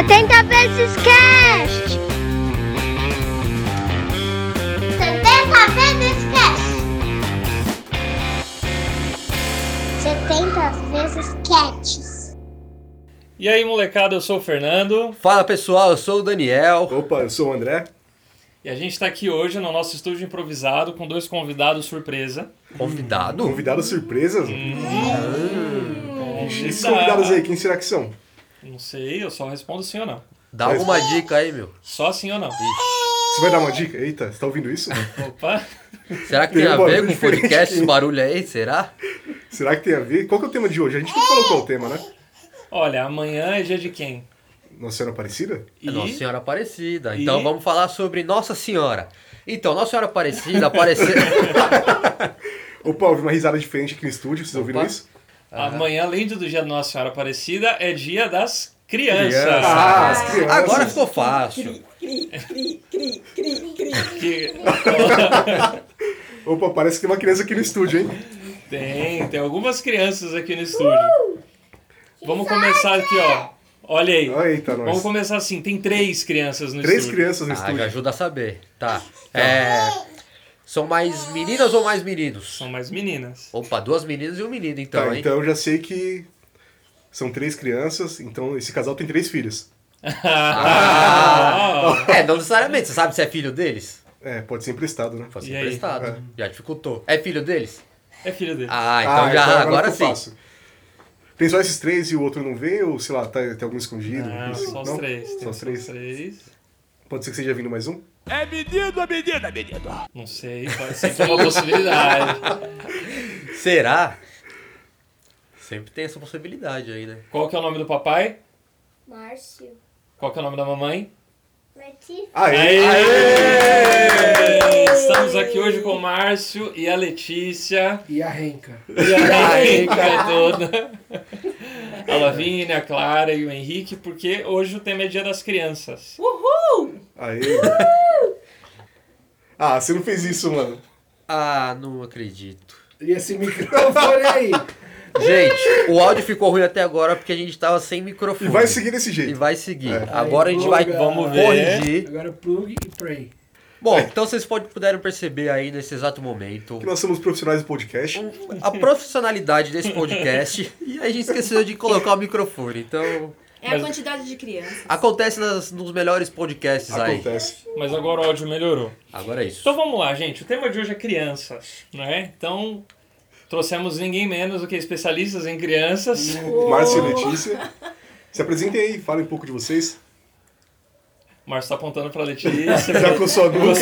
70 vezes cast. 70 vezes cast. 70 vezes cats. E aí, molecada, eu sou o Fernando Fala pessoal, eu sou o Daniel. Opa, eu sou o André. e a gente tá aqui hoje no nosso estúdio improvisado com dois convidados surpresa. Convidado? Convidados surpresas? Hum. Esses convidados aí, quem será que são? Não sei, eu só respondo sim ou não. Dá alguma dica aí, meu. Só sim ou não. Você vai dar uma dica? Eita, você tá ouvindo isso? Opa! Será que Tem tem a ver com diferente podcast, esse barulho aí? Será? será que tem a ver? Qual que é o tema de hoje? A gente não falou qual é o tema, né? Olha, amanhã é dia de quem? Nossa Senhora Aparecida? E... É Nossa Senhora Aparecida. E- Então vamos falar sobre Nossa Senhora. Então, Nossa Senhora Aparecida apareceu. Opa, houve uma risada diferente aqui no estúdio, vocês ouviram Opa. isso? Amanhã, além do dia da Nossa Senhora Aparecida, é dia das crianças. Crianças. Ah, as crianças. Agora ficou fácil. Que- Opa, parece que tem uma criança aqui no estúdio, hein? Tem, tem algumas crianças aqui no estúdio. Vamos começar aqui, ó. Olha aí. Eita, Vamos nós. começar assim, tem três crianças no Três estúdio. crianças no Ah, estúdio. ajuda a saber. Tá. É. São mais meninas ou mais meninos? São mais meninas. Opa, duas meninas e um menino então, Tá, hein? então eu já sei que são três crianças, então esse casal tem três filhos. Ah, É, não necessariamente. Você sabe se é filho deles? É, pode ser emprestado, né? Pode E ser aí? emprestado. É. Já dificultou. É filho deles? é filho dele. Ah, então já, agora, ficou sim. fácil. Tem só esses três e o outro não vê? Ou, sei lá, tá, tem algum escondido? Não, Isso? só os Não? três. Só os três. três. Pode ser que seja vindo mais um? É menino, é menino, é menino. Não sei, pode ser que é uma possibilidade. Será? Sempre tem essa possibilidade aí, né? Qual que é o nome do papai? Márcio. Qual que é o nome da mamãe? Letícia. Aê! Aê! Estamos aqui hoje com o Márcio e a Letícia. E a Renca. E a Henrique toda. A Lavínia, a Clara e o Henrique, porque hoje o tema é Dia das Crianças. Aê! Ah, você não fez isso, mano. Ah, não acredito. E esse microfone aí? Gente, o áudio ficou ruim até agora porque a gente tava sem E microfone. vai seguir desse E jeito. vai seguir. É. Agora a gente Aí, vai pluga. Vamos ver. corrigir. Agora plug e pray. Bom, então vocês podem, puderam perceber aí nesse exato momento Que nós somos profissionais do podcast. a profissionalidade desse podcast e a gente esqueceu de colocar o microfone. Então, É Mas- a quantidade de crianças. acontece nas- nos melhores podcasts aí. Acontece. Mas agora o áudio melhorou. Agora é isso. Então vamos lá, gente. O tema de hoje é crianças, né? Então trouxemos ninguém menos do que especialistas em crianças. Márcio e Letícia. Se apresentem aí, falem um pouco de vocês. Márcio tá apontando pra Letícia. Já com sua nuca.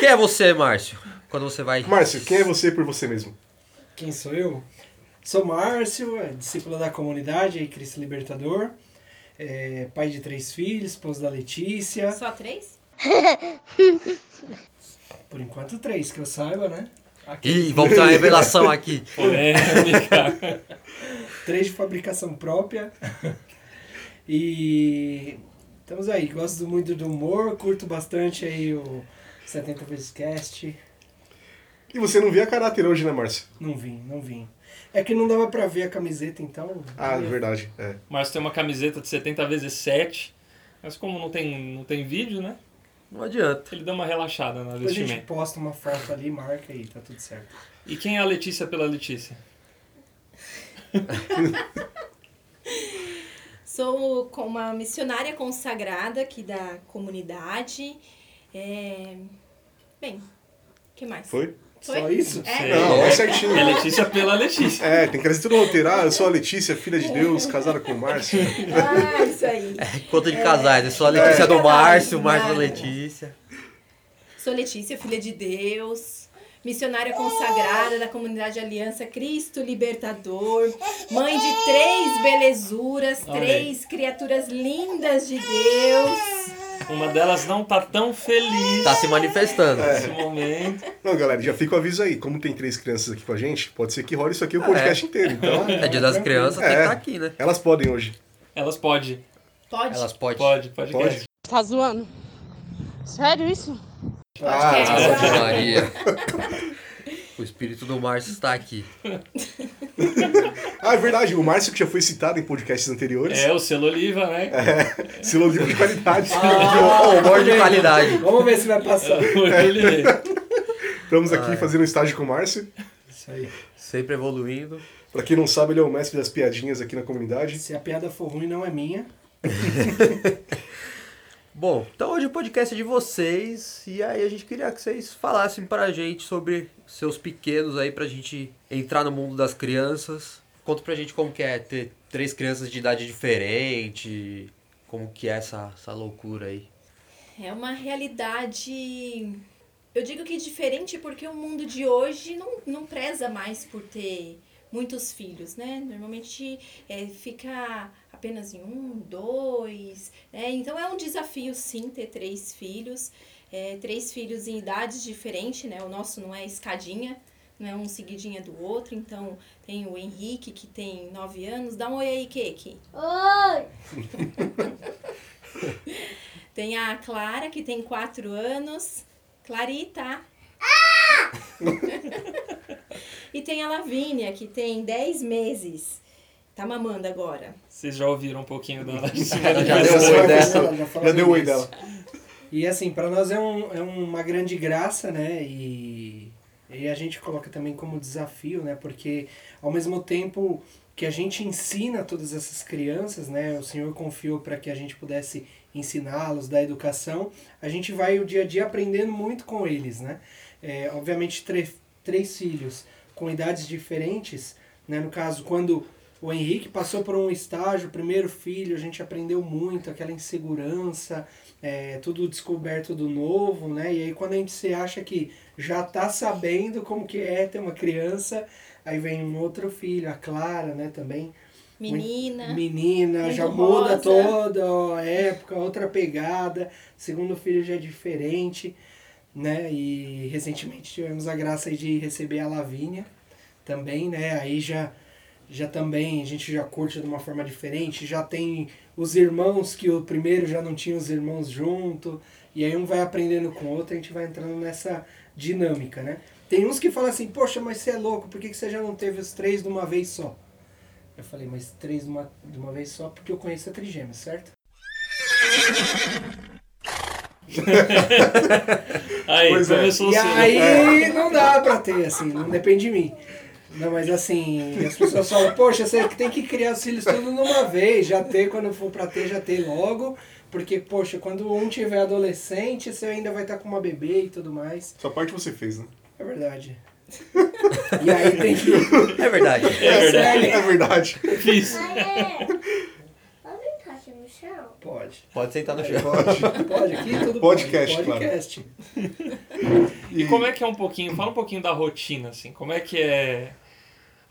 Quem é você, Márcio? Quando você vai. Márcio, quem é você por você mesmo? Quem sou eu? Sou Márcio, é, discípulo da comunidade aí, Cristo Libertador. É, pai de três filhos, esposo da Letícia. Só três? Por enquanto três, que eu saiba, né? Aqui, Ih, vamos ter uma revelação aqui. Polêmica. três de fabricação própria. e estamos aí, gosto muito do humor, curto bastante aí o 70 vezes cast. E você não via caráter hoje, né, Márcio? Não vim, não vim. É que não dava pra ver a camiseta, então. Ah, verdade. É. Márcio tem uma camiseta de 70 vezes 7. Mas como não tem, não tem vídeo, né? Não adianta. Ele deu uma relaxada na Depois a gente vestimenta. posta uma foto ali, marca e tá tudo certo. E quem é a Letícia pela Letícia? Sou com uma missionária consagrada aqui da comunidade. É... Bem, o que mais? Foi? Foi? Só isso? É. Não, é certinho. É Letícia pela Letícia. É, tem que trazer tudo no roteiro. Ah, eu sou a Letícia, filha de Deus, casada com o Márcio. Ah, isso aí. Conta de casais. É só a Letícia do É. Márcio, o Márcio da. Letícia. Sou Letícia, filha de Deus, missionária consagrada da comunidade Aliança Cristo Libertador, mãe de três belezuras, aí. três criaturas lindas de Deus. Uma delas não tá tão feliz Tá se manifestando. nesse momento. Não, galera, já fica o aviso aí. Como tem três crianças aqui com a gente, pode ser que role isso aqui o podcast inteiro. Então, É dia das crianças, tem que É. estar aqui, né? elas podem hoje. Elas podem. Pode? Elas podem. Pode, pode. Pode? Tá zoando? Sério isso? Ah, Ave Maria. O espírito do Márcio está aqui. Ah, é verdade, o Márcio que já foi citado em podcasts anteriores. É, o selo Oliva, né? Selo livro de qualidade. Oh, maior de qualidade. Vamos ver se vai passar. Ele... Estamos aqui fazendo um estágio com o Márcio. Isso aí. Sempre evoluindo. Pra quem não sabe, ele é o mestre das piadinhas aqui na comunidade. Se a piada for ruim, não é minha. Bom, então hoje o podcast é de vocês e aí a gente queria que vocês falassem pra gente sobre seus pequenos aí pra gente entrar no mundo das crianças. Conta pra gente como que é ter três crianças de idade diferente, como que é essa, essa loucura aí. É uma realidade. Eu digo que diferente porque o mundo de hoje não, não preza mais por ter muitos filhos, né? Normalmente é, fica apenas em um, dois, né? Então é um desafio sim ter três filhos, é, três filhos em idades diferentes, né? O nosso não é escadinha, não é um seguidinha do outro, então tem o Henrique que tem nove anos, dá um oi aí, Keke. Oi! Tem a Clara que tem quatro anos, Clarita. e tem a Lavínia que tem dez meses, tá mamando agora. Vocês já ouviram um pouquinho da Ela já deu já oi vai dessa. Ela já deu o oi dela. E assim, para nós é, um, é uma grande graça, né? E, e a gente coloca também como desafio, né? Porque ao mesmo tempo que a gente ensina todas essas crianças, né? O Senhor confiou para que a gente pudesse ensiná-los da educação, a gente vai o dia a dia aprendendo muito com eles, né? É, obviamente, três filhos com idades diferentes, né? No caso, quando o Henrique passou por um estágio, primeiro filho, a gente aprendeu muito, aquela insegurança, é, tudo descoberto do novo, né? E aí quando a gente se acha que já tá sabendo como que é ter uma criança, aí vem um outro filho, a Clara, né, também. Menina. Menina, já muda rosa. toda a época, outra pegada. Segundo filho já é diferente, né? E recentemente tivemos a graça de receber a Lavínia também, né? Aí já já também a gente já curte de uma forma diferente, já tem os irmãos que o primeiro já não tinha os irmãos junto, e aí um vai aprendendo com o outro, a gente vai entrando nessa dinâmica, né? Tem uns que falam assim, poxa, mas você é louco, por que que você já não teve os três de uma vez só? Eu falei, mas três de uma, de uma vez só porque eu conheço a trigêmea, certo? Aí, Pois é. começou o E aí não dá pra ter, assim, não depende de mim. Não, mas assim, as pessoas falam, poxa, você tem que criar os filhos tudo numa vez, já ter, quando for pra ter, já ter logo. Porque, poxa, quando um tiver adolescente, você ainda vai estar com uma bebê e tudo mais. Sua parte você fez, né? É verdade. E aí tem que. É verdade. É verdade. É verdade. Fiz. Aê! Pode brincar aqui no chão? Pode. Pode sentar no chão. Pode. Pode, aqui tudo Podcast, pode. claro. Podcast. E como é que é um pouquinho, fala um pouquinho da rotina, assim, como é que é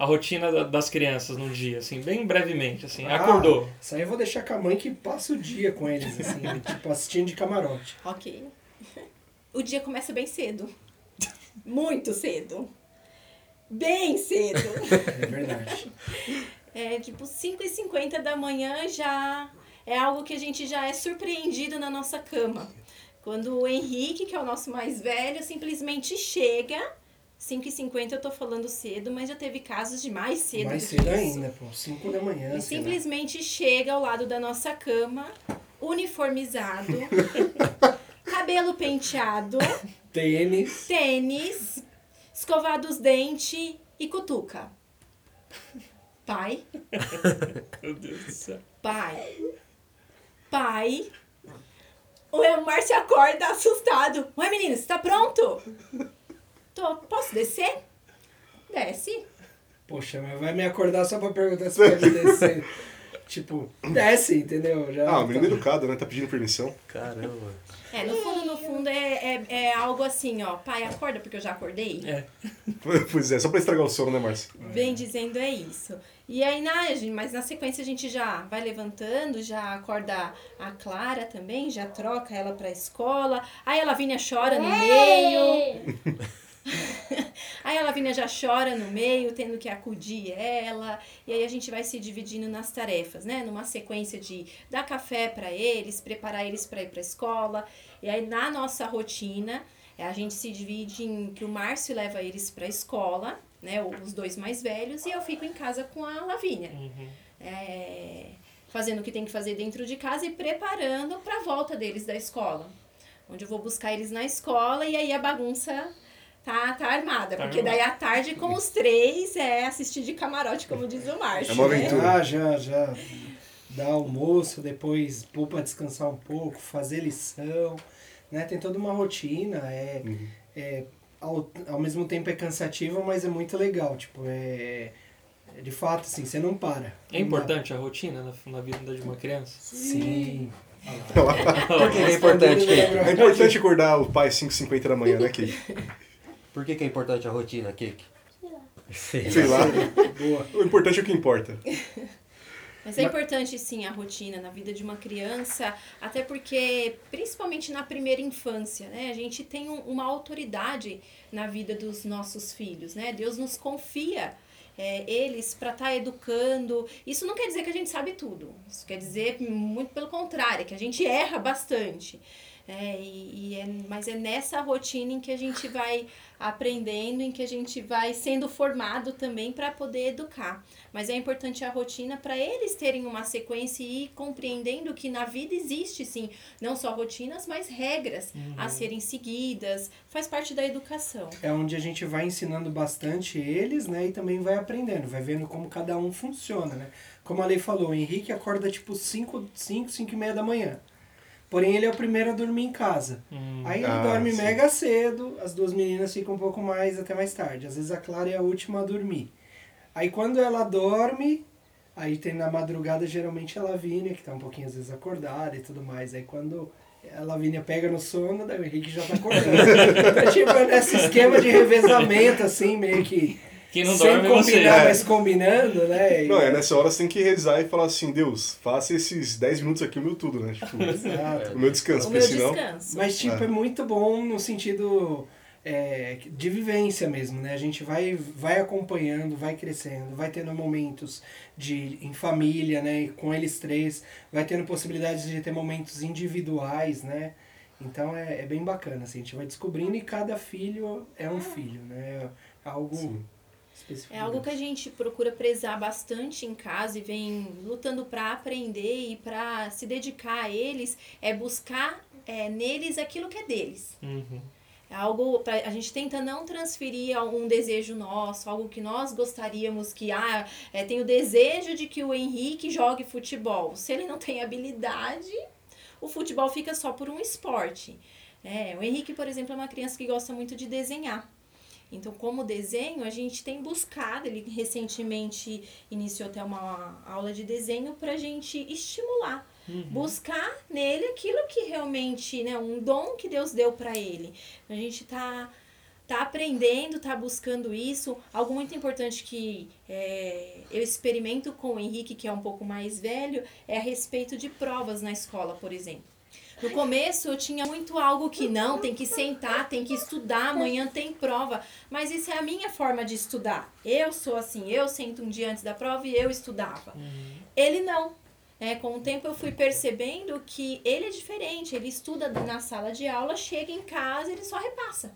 a rotina da- das crianças no dia, assim, bem brevemente, assim, Ah, acordou. Isso aí eu vou deixar com a mãe que passa o dia com eles, assim, tipo, assistindo de camarote. Ok. O dia começa bem cedo. Muito cedo. Bem cedo. É verdade. É tipo 5h50 da manhã já é algo que a gente já é surpreendido na nossa cama. Quando o Henrique, que é o nosso mais velho, simplesmente chega. 5h50 eu tô falando cedo, mas já teve casos de mais cedo. Mais do que cedo isso. ainda, pô. 5 da manhã. E sei lá. simplesmente chega ao lado da nossa cama, uniformizado, cabelo penteado, Tênis. tênis, escovado os dentes e cutuca. Pai, Meu Deus do céu. pai, pai. O Márcio acorda assustado. Ué, menina, você tá pronto? Tô. Posso descer? Desce. Poxa, mas vai me acordar só pra perguntar se pode descer. tipo, desce, entendeu? Já, Ah, o menino tá- educado, né? Tá pedindo permissão. Caramba. É, no fundo, no fundo, é, é, é algo assim, ó. Pai, acorda porque eu já acordei. É. Pois é, só pra estragar o sono, né, Márcio? Vem dizendo é isso. E aí, na, mas na sequência a gente já vai levantando, já acorda a Clara também, já troca ela pra escola. Aí a Lavínia chora no meio. Aí a Lavínia já chora no meio, tendo que acudir ela. E aí a gente vai se dividindo nas tarefas, né? Numa sequência de dar café pra eles, preparar eles pra ir pra escola. E aí na nossa rotina, eh, a gente se divide em que o Márcio leva eles pra escola. né? Os dois mais velhos, e eu fico em casa com a Lavínia. Uhum. É, fazendo o que tem que fazer dentro de casa e preparando para a volta deles da escola. Onde eu vou buscar eles na escola e aí a bagunça tá, tá armada. Tá porque armada. daí à tarde com os três é assistir de camarote, como diz o Márcio. É uma né? aventura. Ah, já, já. Dá almoço, depois pôr pra descansar um pouco, fazer lição, né? Tem toda uma rotina, é, Uhum. é ao, ao mesmo tempo é cansativo, mas é muito legal, tipo, é, é de fato, assim, você não para. É importante a rotina na, na vida de uma criança? Sim. Que, que é importante? É importante acordar o pai às 5h50 da manhã, né, Kiki? Por que, que é importante a rotina, Kiki? Sei lá. Boa. O importante é o que importa. Mas é importante sim a rotina na vida de uma criança, até porque, principalmente na primeira infância, né? A gente tem um- uma autoridade na vida dos nossos filhos, né? Deus nos confia é, eles para estar educando. Isso não quer dizer que a gente sabe tudo. Isso quer dizer muito pelo contrário, que a gente erra bastante. É, e, e é, mas é nessa rotina em que a gente vai aprendendo, em que a gente vai sendo formado também para poder educar. Mas é importante a rotina para eles terem uma sequência e ir compreendendo que na vida existe sim, não só rotinas, mas regras a serem seguidas. Faz parte da educação. É onde a gente vai ensinando bastante eles, né? E também vai aprendendo, vai vendo como cada um funciona, né? Como a Lei falou, o Henrique acorda tipo 5, 5, 5 e meia da manhã. Porém, ele é o primeiro a dormir em casa. Hum. Aí ele Ah, dorme sim. mega cedo, as duas meninas ficam um pouco mais até mais tarde. Às vezes a Clara é a última a dormir. Aí quando ela dorme, aí tem na madrugada geralmente a Lavínia, que tá um pouquinho às vezes acordada e tudo mais. Aí quando a Lavínia pega no sono, daí o Henrique já tá acordando. então, tipo, é nesse esquema de revezamento, assim, meio que. Quem não sem dorme é você. combinar, É. mas combinando, né? E- Não, é nessa hora você tem que rezar e falar assim, Deus, faça esses 10 minutos aqui o meu tudo, né? Tipo, Exato. o meu descanso, o meu senão. descanso. Mas, tipo, É. é muito bom no sentido é, de vivência mesmo, né? A gente vai, vai acompanhando, vai crescendo, vai tendo momentos de em família, né? Com eles três, vai tendo possibilidades de ter momentos individuais, né? Então é, é bem bacana, assim, a gente vai descobrindo e cada filho é um filho, né? É algo Sim. É algo que a gente procura prezar bastante em casa e vem lutando para aprender e para se dedicar a eles, é buscar é, neles aquilo que é deles. Uhum. É algo pra, a gente tenta não transferir um desejo nosso, algo que nós gostaríamos que ah, é, tem o desejo de que o Henrique jogue futebol. Se ele não tem habilidade, o futebol fica só por um esporte. É, o Henrique, por exemplo, é uma criança que gosta muito de desenhar. Então, como desenho, a gente tem buscado, ele recentemente iniciou até uma aula de desenho para a gente estimular, buscar nele aquilo que realmente, né, um dom que Deus deu para ele. A gente tá tá aprendendo, tá buscando isso. Algo muito importante que é, eu experimento com o Henrique, que é um pouco mais velho, é a respeito de provas na escola, por exemplo. No começo eu tinha muito algo que não, tem que sentar, tem que estudar, amanhã tem prova. Mas isso é a minha forma de estudar. Eu sou assim, eu sento um dia antes da prova e eu estudava. Ele não. É, com o tempo eu fui percebendo que ele é diferente. Ele estuda na sala de aula, chega em casa, ele só repassa.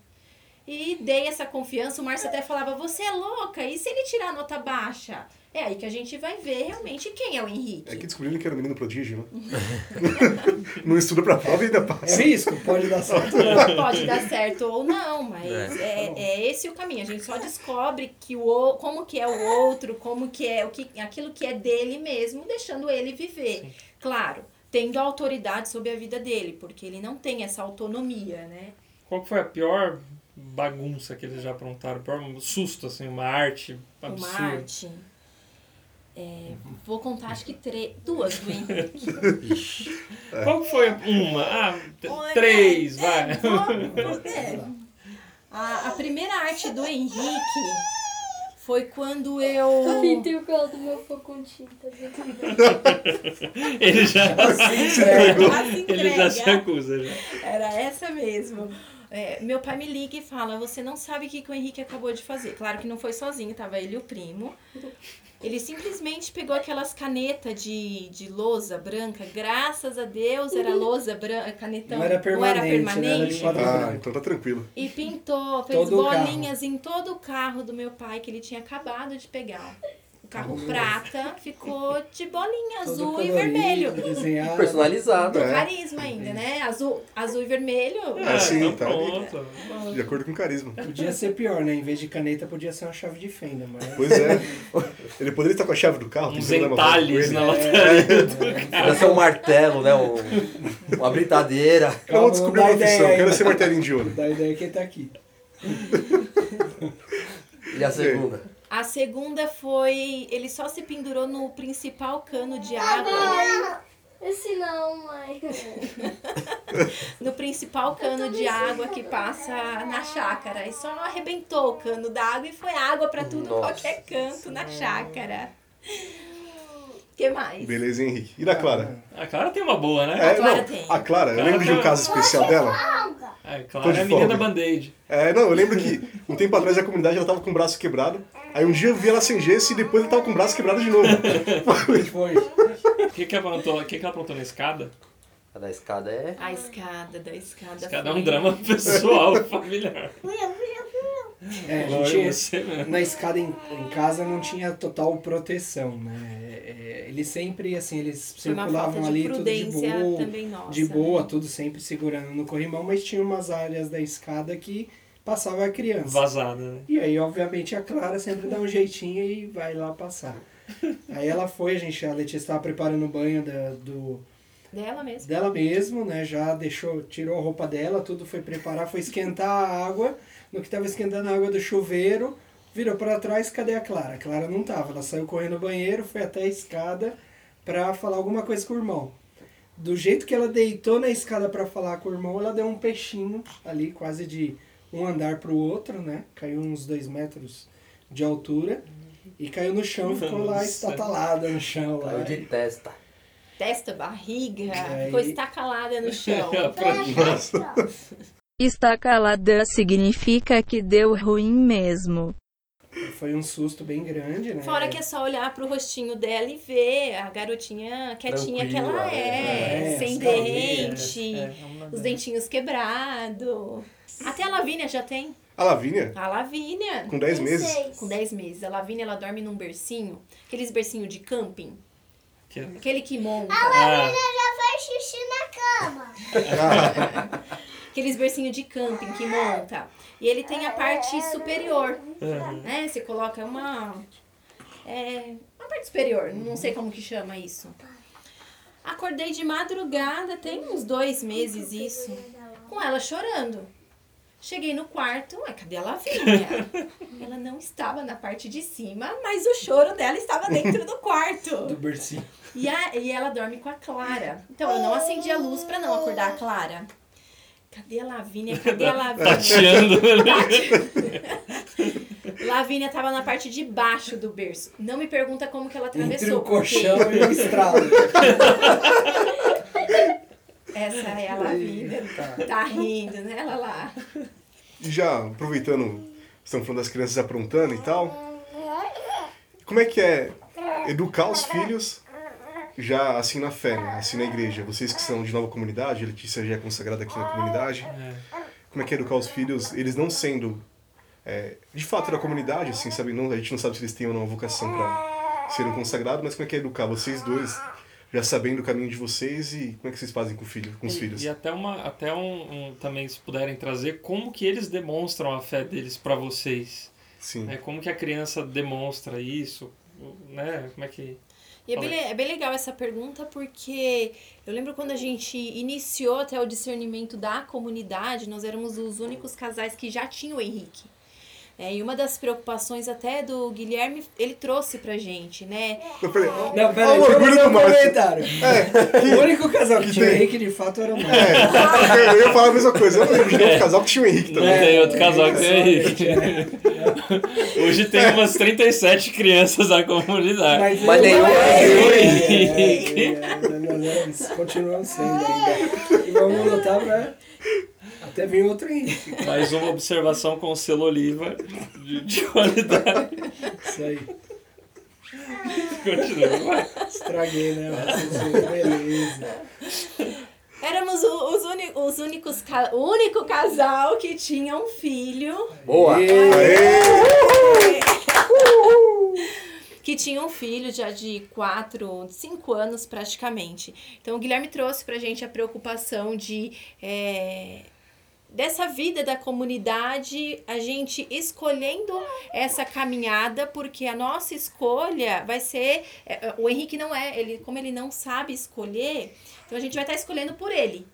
E dei essa confiança. O Márcio até falava: Você é louca? E se ele tirar nota baixa? É aí que a gente vai ver realmente quem é o Henrique. É que descobriram que era um menino prodígio, né? não estuda pra prova e ainda É passa. risco, pode dar certo. Pode dar certo ou não, mas é, é esse o caminho. A gente só descobre que o, o- como que é o outro, como que é o que, aquilo que é dele mesmo, deixando ele viver. Claro, tendo autoridade sobre a vida dele, porque ele não tem essa autonomia, né? Qual que foi a pior bagunça que eles já aprontaram? O pior susto, assim, uma arte Uma absurda. arte. É, vou contar acho que três, duas do Henrique. Qual foi uma? Ah, Olha, três, é, vai. é. A, a primeira arte do Henrique foi quando eu. Tem o carro do meu fogo com tinta. Ele já, Quase ele já se acusa. Já. Era essa mesmo. É, meu pai me liga e fala: Você não sabe o que, que o Henrique acabou de fazer. Claro que não foi sozinho, tava ele e o primo. Ele simplesmente pegou aquelas canetas de, de lousa branca. Graças a Deus era lousa branca, canetão. Não era permanente, né? Era permanente. quadro Ah, branco. então tá tranquilo. E pintou, fez Todo bolinhas em todo o carro do meu pai que ele tinha acabado de pegar. O carro prata ficou de bolinha Todo azul e colorido, vermelho. Desenhado. Personalizado. Do É. carisma ainda, né? Azul, azul e vermelho. É, sim, então tá ali. pronto. De acordo com o carisma. Podia ser pior, né? Em vez de caneta, podia ser uma chave de fenda, mas... Pois é. Ele poderia estar com a chave do carro. Uns ele. na lateral. Podia ser um martelo, né? Um, uma britadeira. Eu vou descobrir não uma profissão. Quero ser martelinho de ouro. Dá a ideia que ele tá aqui. E a segunda? A segunda foi. Ele só se pendurou no principal cano de água. Esse não, mãe. No principal cano de água que passa na chácara. E só arrebentou o cano d'água e foi água pra tudo, Nossa. qualquer canto na chácara. que mais? Beleza, Henrique. E da Clara? A Clara tem uma boa, né? É, Clara não, tem. a Clara, eu lembro de um caso especial dela. A Clara de é a menina folga. Band-Aid. É, não, eu lembro que um tempo atrás a comunidade ela tava com o braço quebrado. Aí um dia eu vi ela sem gesso e depois ela tava com o braço quebrado de novo. Foi. O que, que, ela aprontou, o que, que ela aprontou na escada? A da escada é. A escada da escada. Escada é foi- um drama pessoal, familiar. É, a gente, a você mesmo. na escada em, em casa não tinha total proteção, né? É, eles sempre, assim, eles Foi circulavam ali tudo de boa, nossa. de boa, né? tudo sempre segurando no corrimão, mas tinha umas áreas da escada que passava a criança. Vazada, né? E aí, obviamente, a Clara sempre dá um jeitinho e vai lá passar. Aí ela foi, a gente, a Letícia estava preparando o banho da, do, Dela mesmo. dela mesmo, né? Já deixou, tirou a roupa dela, tudo foi preparar, foi esquentar a água. No que estava esquentando a água do chuveiro, virou para trás, cadê a Clara? A Clara não tava, ela saiu correndo no banheiro, foi até a escada para falar alguma coisa com o irmão. Do jeito que ela deitou na escada para falar com o irmão, ela deu um peixinho ali, quase de um andar pro outro, né? Caiu uns dois metros de altura e caiu no chão e ficou lá estatalada no chão. Lá. Caiu de testa. Testa, barriga, aí- ficou estacalada no chão. Está calada significa que deu ruim mesmo. Foi um susto bem grande, né? Fora que é só olhar pro rostinho dela e ver a garotinha quietinha que ela Tranquila, é, é, sem dente, É, é os dentinhos quebrados. Até a Lavínia já tem. A Lavínia, A Lavínia. com 10 meses. Com 10 meses. A Lavínia, ela dorme num bercinho. Aqueles bercinhos de camping. Que- Aquele que monta. Ah, Faz xixi na cama. Aqueles bercinhos de camping que monta. E ele tem a parte superior. Uhum. Né? Você coloca uma... É, uma parte superior. Não sei como que chama isso. Acordei de madrugada, tem uns dois meses isso. Com ela chorando. Cheguei no quarto, ué, cadê a Lavínia? Ela não estava na parte de cima, mas o choro dela estava dentro do quarto. Do bercinho. E, a, e ela dorme com a Clara. Então eu não acendi a luz pra não acordar a Clara. Cadê a Lavínia? Cadê a Lavínia? tateando. Lavínia tava na parte de baixo do berço. Não me pergunta como que ela atravessou. Entre o porque colchão e o estrado. Essa é a Lavínia. Tá rindo, né? Ela lá. E já aproveitando, estamos falando das crianças aprontando e tal. Como é que é educar os filhos já assim na fé, né? assim na igreja? Vocês que são de nova comunidade, a Letícia já é consagrada aqui na comunidade. Como é que é educar os filhos, eles não sendo é, de fato da comunidade, assim, sabe? Não, a gente não sabe se eles têm ou não uma vocação para serem consagrados, mas como é que é educar vocês dois, já sabendo o caminho de vocês e como é que vocês fazem com, o filho, com os E- filhos? E até, uma, até um, um- também, se puderem trazer, como que eles demonstram a fé deles pra vocês. Sim. Né? Como que a criança demonstra isso, né? Como é que... E é bem, é bem legal essa pergunta porque eu lembro quando a gente iniciou até o discernimento da comunidade, nós éramos os únicos casais que já tinham o Henrique. É, e uma das preocupações até do Guilherme, ele trouxe pra gente, né? Eu falei, Não, Olha peraí, o deixa eu orgulho fazer do um comentário. o único casal que que tinha o tem. Henrique de fato era o Márcio. É, eu ia falar a mesma coisa. Eu não lembro de nenhum casal que tinha o Henrique Não também. tem outro casal que tem só, Henrique. Hoje tem umas 37 crianças na comunidade. Mas, Mas é, é o é, é, é, nós continuamos sendo ainda. E vamos lutar pra Até vem outro Henrique. Mais uma observação com selo oliva de, de qualidade. Isso aí. Continua. Estraguei, né? Beleza. Éramos o- os, uni- os únicos o único casal que tinha um filho. Boa! que tinha um filho já de 4, 5 anos praticamente. Então o Guilherme trouxe pra gente a preocupação de é, dessa vida da comunidade, a gente escolhendo essa caminhada, porque a nossa escolha vai ser. é, O Henrique não é, ele, como ele não sabe escolher, então a gente vai estar escolhendo por ele.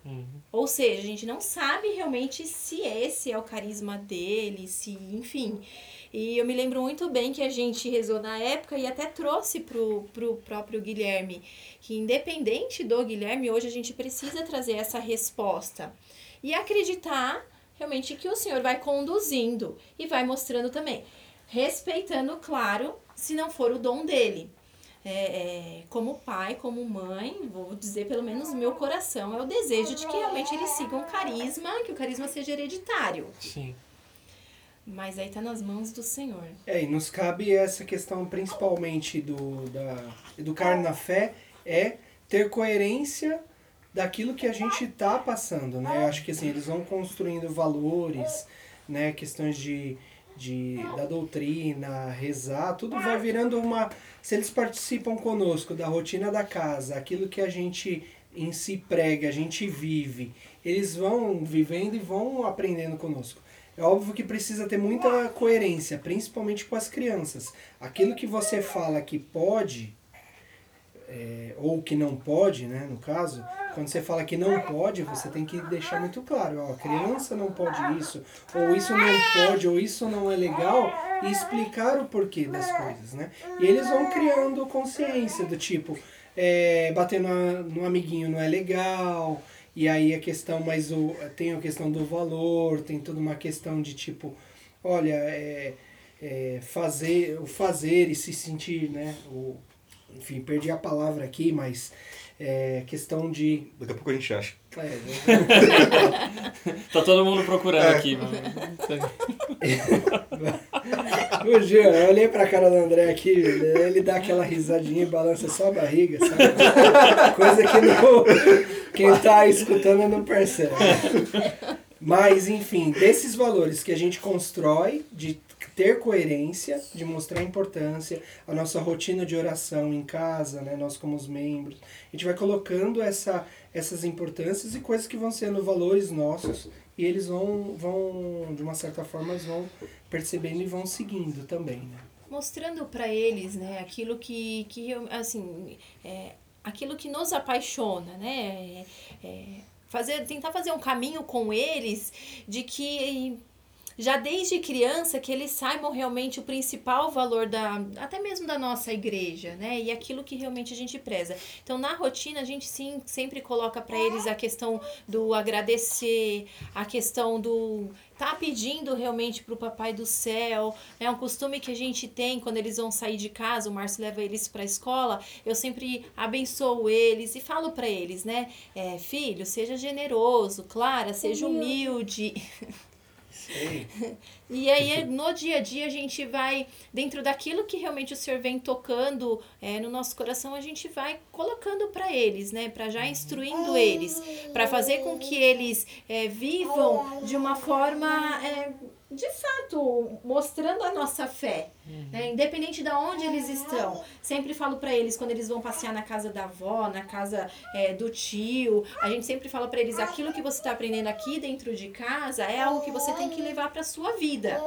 Ou seja, a gente não sabe realmente se esse é o carisma dele, se, enfim. E eu me lembro muito bem que a gente rezou na época e até trouxe pro, pro próprio Guilherme, que independente do Guilherme, hoje a gente precisa trazer essa resposta. E acreditar realmente que o Senhor vai conduzindo e vai mostrando também. Respeitando, claro, se não for o dom dele. É, é, como pai, como mãe, vou dizer pelo menos no meu coração, é o desejo de que realmente eles sigam o carisma, que o carisma seja hereditário. Sim. Mas aí tá nas mãos do Senhor. É, e nos cabe essa questão principalmente do da educar na fé é ter coerência daquilo que a gente tá passando, né? Eu acho que assim, eles vão construindo valores, né, questões de, de da doutrina, rezar, tudo vai virando uma se eles participam conosco da rotina da casa, aquilo que a gente em si prega, a gente vive, eles vão vivendo e vão aprendendo conosco. É óbvio que precisa ter muita coerência, principalmente com as crianças. Aquilo que você fala que pode, é, ou que não pode, né, no caso, quando você fala que não pode, você tem que deixar muito claro, ó, a criança não pode isso, ou isso não pode, ou isso não é legal, e explicar o porquê das coisas, né? E eles vão criando consciência do tipo, é, bater no, no amiguinho não é legal, e aí a questão, mas o, tem a questão do valor, tem toda uma questão de tipo, olha, é, é, fazer, o fazer e se sentir, né? O, enfim, perdi a palavra aqui, mas é questão de. Daqui a pouco a gente acha. É, Tá todo mundo procurando aqui, mano. o Gil, eu olhei pra cara do André aqui, ele dá aquela risadinha e balança só a barriga, sabe? Coisa que não, quem tá escutando não percebe. Mas, enfim, desses valores que a gente constrói, de ter coerência, de mostrar importância, a nossa rotina de oração em casa, né, nós como os membros, a gente vai colocando essa, essas importâncias e coisas que vão sendo valores nossos e eles vão, vão de uma certa forma, vão percebendo e vão seguindo também, né? mostrando para eles, né, aquilo que, que assim, é, aquilo que nos apaixona, né, é, é, fazer, tentar fazer um caminho com eles de que já desde criança que eles saibam realmente o principal valor da até mesmo da nossa igreja, né? E aquilo que realmente a gente preza. Então, na rotina a gente sim sempre coloca para eles a questão do agradecer, a questão do tá pedindo realmente pro papai do céu, é um costume que a gente tem quando eles vão sair de casa, o Márcio leva eles para a escola, eu sempre abençoo eles e falo para eles, né? É, filho, seja generoso, Clara, seja humilde. E aí, no dia a dia, a gente vai, dentro daquilo que realmente o Senhor vem tocando é, no nosso coração, a gente vai colocando para eles, né? Para já instruindo eles, para fazer com que eles é, vivam de uma forma, é, de fato, mostrando a nossa fé. né? Independente de onde eles estão. Sempre falo para eles, quando eles vão passear na casa da avó, na casa é, do tio, a gente sempre fala para eles, aquilo que você está aprendendo aqui dentro de casa é algo que você tem que levar para sua vida.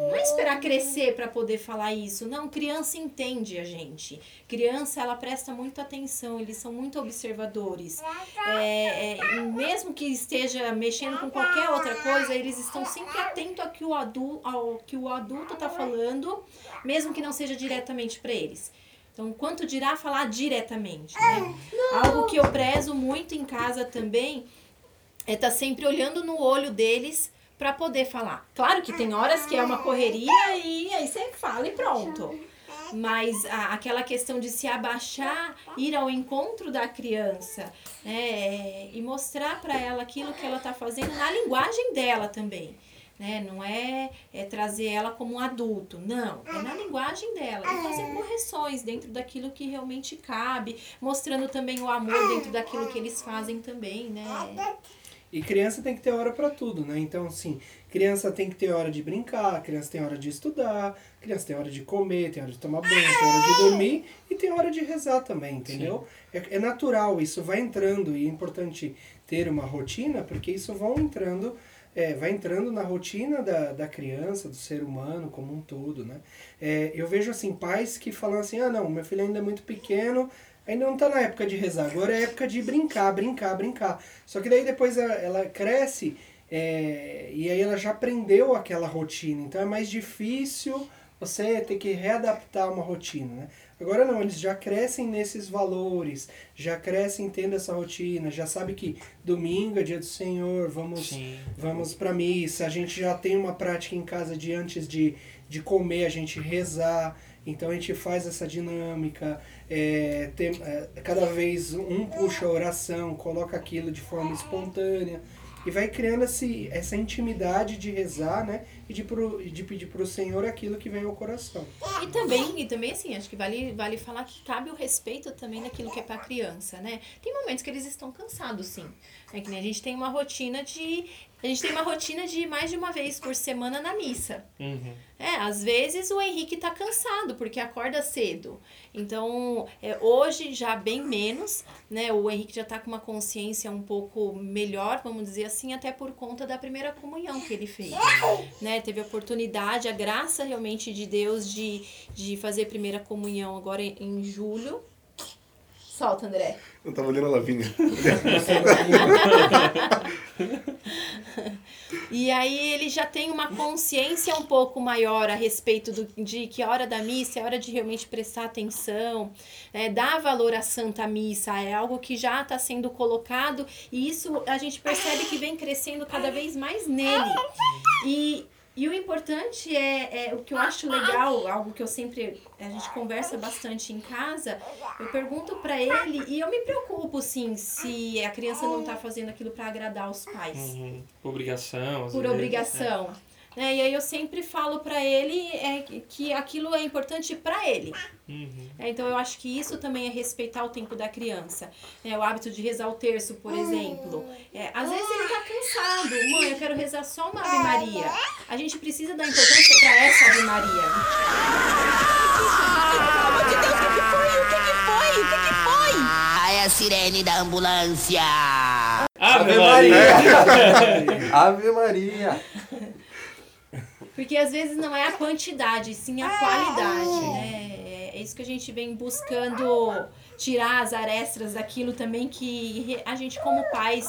Não é esperar crescer para poder falar isso. Não, criança entende a gente. Criança, ela presta muita atenção, eles são muito observadores. É, é, e mesmo que esteja mexendo com qualquer outra coisa, eles estão sempre atentos ao que o, adu ao que o adulto está falando, mesmo que não seja diretamente para eles. Então, quanto dirá falar diretamente, né? Algo que eu prezo muito em casa também é estar sempre olhando no olho deles para poder falar. Claro que tem horas que é uma correria e aí você fala e pronto. Mas a- aquela questão de se abaixar, ir ao encontro da criança né, e mostrar para ela aquilo que ela está fazendo na linguagem dela também. Né? Não é, é trazer ela como um adulto, não. É na linguagem dela. E fazer correções dentro daquilo que realmente cabe, mostrando também o amor dentro daquilo que eles fazem também, né? E criança tem que ter hora para tudo, né? Então, assim, criança tem que ter hora de brincar, criança tem hora de estudar, criança tem hora de comer, tem hora de tomar banho, tem hora de dormir e tem hora de rezar também, entendeu? É, é natural, isso vai entrando e é importante ter uma rotina, porque isso vão entrando, é, vai entrando na rotina da, da criança, do ser humano como um todo, né? É, eu vejo, assim, pais que falam assim, ah, não, meu filho ainda é muito pequeno, Ainda não tá na época de rezar, agora é época de brincar, brincar, brincar. Só que daí depois ela, ela cresce é, e aí ela já aprendeu aquela rotina. Então é mais difícil você ter que readaptar uma rotina, né? Agora não, eles já crescem nesses valores, já crescem tendo essa rotina, já sabe que domingo é dia do Senhor, vamos Sim. vamos para missa, a gente já tem uma prática em casa de antes de, de comer, a gente rezar, então a gente faz essa dinâmica, é, tem, é, cada vez um puxa a oração, coloca aquilo de forma espontânea e vai criando esse, essa intimidade de rezar, né? E de, pro, de pedir para o Senhor aquilo que vem ao coração. E também, e também assim, acho que vale, vale falar que cabe o respeito também naquilo que é pra criança, né? Tem momentos que eles estão cansados, sim. É que nem a gente tem uma rotina de. A gente tem uma rotina de ir mais de uma vez por semana na missa. Uhum. É, às vezes o Henrique tá cansado porque acorda cedo. Então, é, hoje já bem menos, né? O Henrique já tá com uma consciência um pouco melhor, vamos dizer assim, até por conta da primeira comunhão que ele fez. Né? Teve a oportunidade, a graça realmente de Deus de, de fazer primeira comunhão agora em, em julho. Solta, André. Eu tava olhando a Lavínia. E aí ele já tem uma consciência um pouco maior a respeito do, de que a hora da missa é hora de realmente prestar atenção, né, dar valor à Santa Missa, é algo que já está sendo colocado e isso a gente percebe que vem crescendo cada vez mais nele. E, e o importante é, é o que eu acho legal, algo que eu sempre a gente conversa bastante em casa. Eu pergunto para ele e eu me preocupo sim se a criança não tá fazendo aquilo para agradar os pais Uhum. Por obrigação. por vezes, obrigação. Né? E aí eu sempre falo para ele é, que- que aquilo é importante para ele. Uhum. É, então eu acho que isso também é respeitar o tempo da criança. É, o hábito de rezar o terço, por exemplo. É, às vezes ele tá cansado. Mãe, eu quero rezar só uma Ave Maria. A gente precisa dar importância para essa Ave Maria. Ah, é a sirene da ambulância. Ave Maria! Ave Maria! Porque às vezes não é a quantidade, sim a qualidade, né? É isso que a gente vem buscando tirar as arestas daquilo também que a gente como pais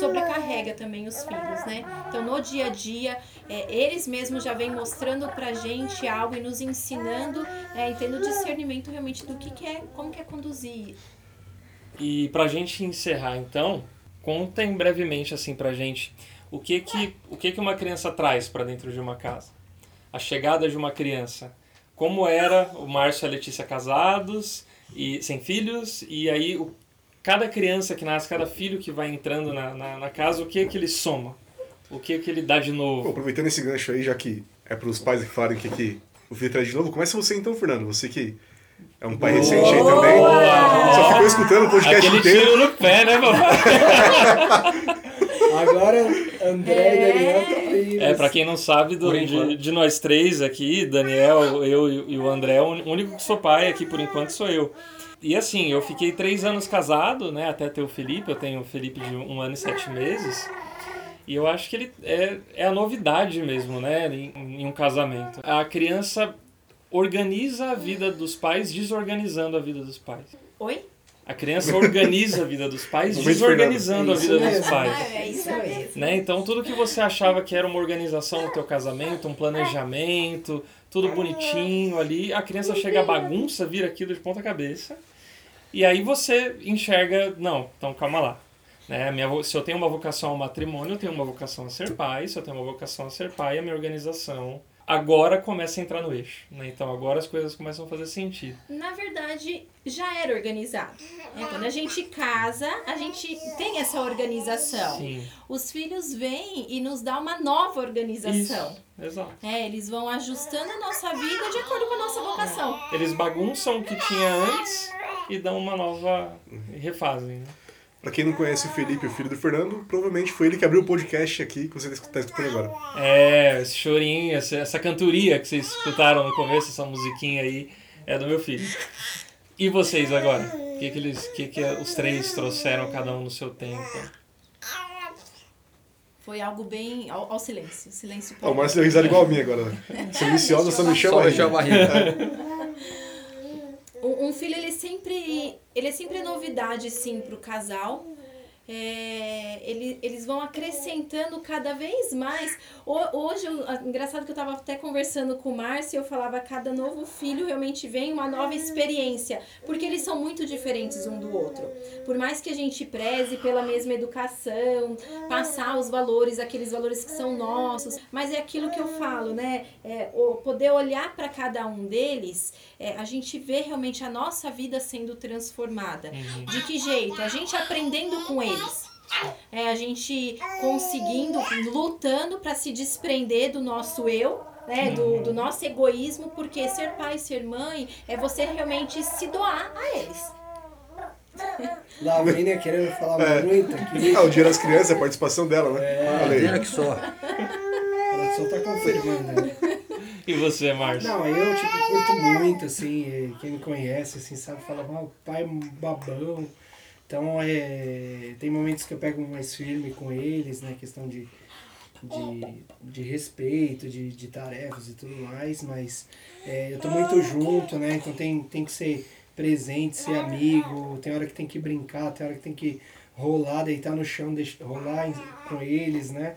sobrecarrega também os filhos, né? Então no dia a dia, é, eles mesmos já vêm mostrando pra gente algo e nos ensinando, é, e tendo discernimento realmente do que, que é, como que é conduzir. E pra gente encerrar, então, contem brevemente assim pra gente o que que, o que, que uma criança traz pra dentro de uma casa. A chegada de uma criança. Como era o Márcio e a Letícia casados e sem filhos, e aí o, cada criança que nasce, cada filho que vai entrando na, na, na casa, o que que ele soma? O que que ele dá de Bom, novo? aproveitando esse gancho aí, já que é pros pais que falarem que, que o filho traz de novo, começa você então, Fernando. Você que é um pai recente aí também. Só ficou escutando o podcast Aquele inteiro. tiro no pé, né, papai? Agora, André e Daniel estão livres. É, pra quem não sabe, do, de, de nós três aqui, Daniel, eu e e o André, o único que sou pai aqui por enquanto sou eu. E assim, eu fiquei três anos casado, né, até ter o Felipe, eu tenho o Felipe de um ano e sete meses. E eu acho que ele é, é a novidade mesmo, né, em, em um casamento. A criança organiza a vida dos pais desorganizando a vida dos pais. Oi? A criança organiza a vida dos pais desorganizando a vida dos pais. Ah, é isso mesmo. Né? Então tudo que você achava que era uma organização no teu casamento, um planejamento, tudo bonitinho ali, a criança chega a bagunça, vira aquilo de ponta cabeça. E aí você enxerga, não, então calma lá. Né? Minha, se eu tenho uma vocação ao matrimônio, eu tenho uma vocação a ser pai. Se eu tenho uma vocação a ser pai, a minha organização agora começa a entrar no eixo. Né? Então agora as coisas começam a fazer sentido. Na verdade, já era organizado. né? Quando a gente casa, a gente tem essa organização. Sim. Os filhos vêm e nos dá uma nova organização. Isso. Exato. É, eles vão ajustando a nossa vida de acordo com a nossa vocação. Eles bagunçam o que tinha antes e dão uma nova. refazem. Né? Pra quem não conhece o Felipe, o filho do Fernando, provavelmente foi ele que abriu o podcast aqui que você tá escutando agora. É, esse chorinho, essa, essa cantoria que vocês escutaram no começo, essa musiquinha aí, é do meu filho. E vocês agora? O que, que, eles, que, que os três trouxeram, cada um no seu tempo? Foi algo bem. Ao, ao silêncio. Silêncio Ó, o Márcio deu risada igual a mim agora. Silenciosa, só me chama Só aí. mexeu a barriga. Um, filho, ele sempre, ele é sempre novidade, sim, pro casal. É, ele, eles vão acrescentando cada vez mais. Ho- Hoje, eu- a- engraçado que eu estava até conversando com o Márcio, eu falava, cada novo filho realmente vem uma nova experiência, porque eles são muito diferentes um do outro. Por mais que a gente preze pela mesma educação, passar os valores, aqueles valores que são nossos, mas é aquilo que eu falo, né? É, o poder olhar para cada um deles, é, a gente vê realmente a nossa vida sendo transformada. De que jeito? A gente aprendendo com eles. É a gente conseguindo, lutando para se desprender do nosso eu, né, do, do nosso egoísmo, porque ser pai, ser mãe, é você realmente se doar a eles. Lavínia querendo falar É. muito aqui. Ah, o Dia das Crianças, a participação dela, né? Olha aí. Madeira que só. Ela só tá confirmando. né? E você, Márcio? Não, eu, tipo, curto muito, assim, quem me conhece, assim, sabe, fala, ah, o pai é um babão. Então, é, tem momentos que eu pego mais firme com eles, né, questão de, de, de respeito, de, de tarefas e tudo mais, mas é, eu tô muito junto, né, então tem, tem que ser presente, ser amigo, tem hora que tem que brincar, tem hora que tem que rolar, deitar no chão, deixar, rolar com eles, né.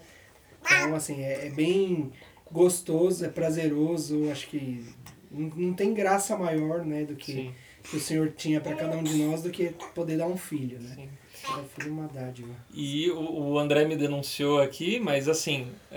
Então, assim, é, é bem gostoso, é prazeroso, acho que não, não tem graça maior, né, do que, Sim. Que o Senhor tinha para cada um de nós do que poder dar um filho, né. Sim. Cada filho uma dádiva. E o, o André me denunciou aqui, mas assim.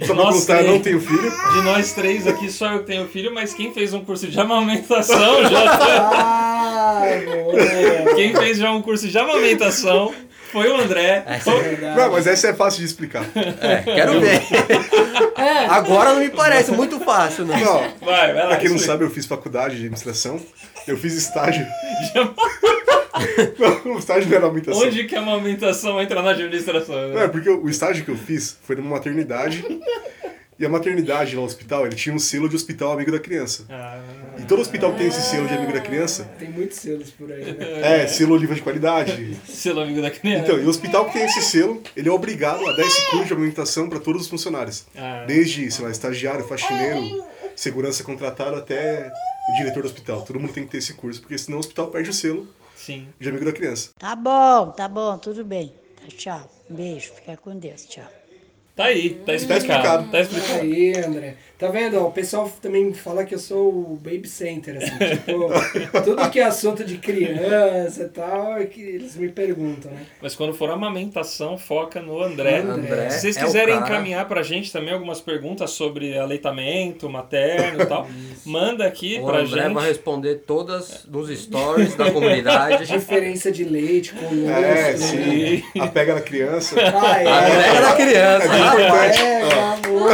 Só pra nós constar, três- não tenho filho. De nós três aqui, só eu tenho filho, mas quem fez um curso de amamentação já. Ah, boa! Quem fez já um curso de amamentação foi o André. Essa É verdade. Não, mas essa é fácil de explicar. É, quero ver. Agora não me parece muito fácil, não. Não, Vai, vai lá. pra quem não explica. sabe, eu fiz faculdade de administração. Eu fiz estágio. Não, o estágio não era amamentação. Onde que a amamentação entra na administração? Não, é Né? porque o estágio que eu fiz foi numa maternidade. E a maternidade lá no hospital, ele tinha um selo de hospital amigo da criança. Ah, E todo hospital que tem esse selo de amigo da criança, Tem muitos selos por aí, né? é selo livre de qualidade. selo amigo da criança. Então, e o hospital que tem esse selo, ele é obrigado a dar esse curso de amamentação para todos os funcionários. Ah. Desde, sei lá, estagiário, faxineiro, segurança contratado até o diretor do hospital. Todo mundo tem que ter esse curso, porque senão o hospital perde o selo Sim. de amigo da criança. Tá bom, tá bom, tudo bem. Tá, tchau. Um beijo, fica com Deus, tchau. Tá aí, tá explicado. explicado. Tá explicado. Aí, André. Tá vendo? ó, O pessoal também fala que eu sou o baby center, assim. Tipo, tudo que é assunto de criança e tal, é que eles me perguntam, né? Mas quando for amamentação, foca no André. André Se vocês é o quiserem encaminhar pra gente também algumas perguntas sobre aleitamento materno e tal, manda aqui O pra André gente. vai responder todas nos stories da comunidade. Diferença de leite, colostro. É, né? sim. Apega na criança. Ah, é. A André da criança. Rapaz. É, amor.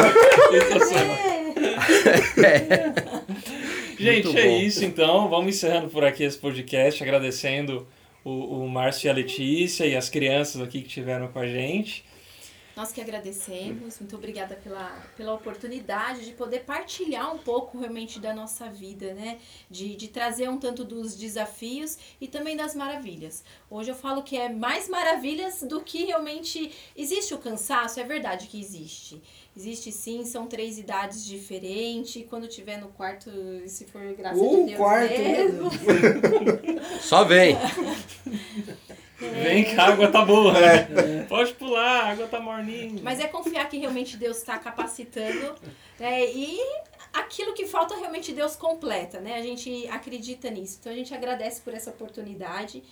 Gente, é isso então. Vamos encerrando por aqui esse podcast, agradecendo o, o Márcio e a Letícia e as crianças aqui que estiveram com a gente. Nós que agradecemos, muito obrigada pela, pela oportunidade de poder partilhar um pouco realmente da nossa vida, né? De, de trazer um tanto dos desafios e também das maravilhas. Hoje eu falo que é mais maravilhas do que realmente. Existe o cansaço, é verdade que existe. Existe sim, são três idades diferentes. Quando tiver no quarto, se for graça O de Deus quarto mesmo. Só vem. Vem que a água tá boa. né? Pode pular, a água tá morninha. Mas é confiar que realmente Deus está capacitando né? e aquilo que falta realmente Deus completa, né? A gente acredita nisso. Então a gente agradece por essa oportunidade.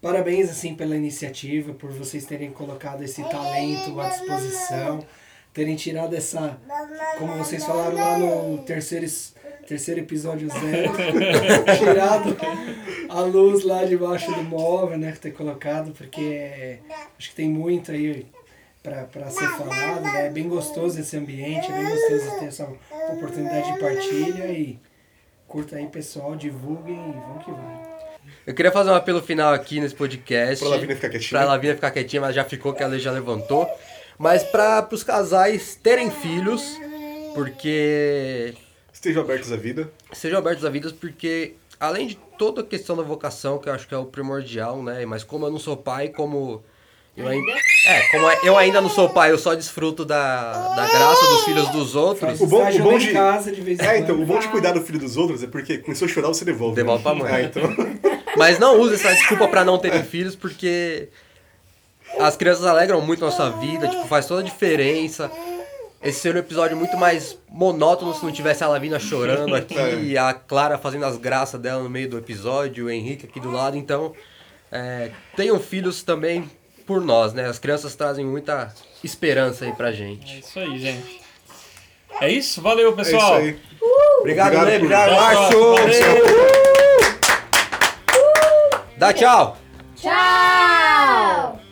Parabéns, assim, pela iniciativa, por vocês terem colocado esse talento à disposição. terem tirado essa, como vocês falaram lá no terceiro, terceiro episódio zero, tirado a luz lá debaixo do móvel, né, ter colocado, porque acho que tem muito aí pra, pra ser falado, né, é bem gostoso esse ambiente, é bem gostoso ter essa oportunidade de partilha e curta aí pessoal, divulguem e vamos que vamos. Eu queria fazer um apelo final aqui nesse podcast. Pra Lavínia ficar quietinha. Pra Lavínia ficar quietinha, mas já ficou que a lei já levantou. Mas para os casais terem filhos, porque Estejam abertos à vida. sejam abertos à vida, porque além de toda a questão da vocação, que eu acho que é o primordial, né? Mas como eu não sou pai, como eu ainda, é, como eu ainda não sou pai, eu só desfruto da, da graça dos filhos dos outros. O bom, o bom de. casa de vez em é, quando. então, o bom de cuidar do filho dos outros é porque começou a chorar, você devolve. né? Devolve pra mãe. Ah, então. Mas não use essa desculpa pra não terem filhos, porque as crianças alegram muito a nossa vida, tipo, faz toda a diferença. Esse seria um episódio muito mais monótono se não tivesse a Lavina chorando aqui, É. a Clara fazendo as graças dela no meio do episódio, o Henrique aqui do lado. Então, é, tenham filhos também por nós, né? As crianças trazem muita esperança aí pra É gente. isso aí, gente. É isso? Valeu, pessoal. É isso aí. Obrigado, Obrigado Lê, obrigado, Márcio! próxima. Valeu. Dá tchau! Tchau!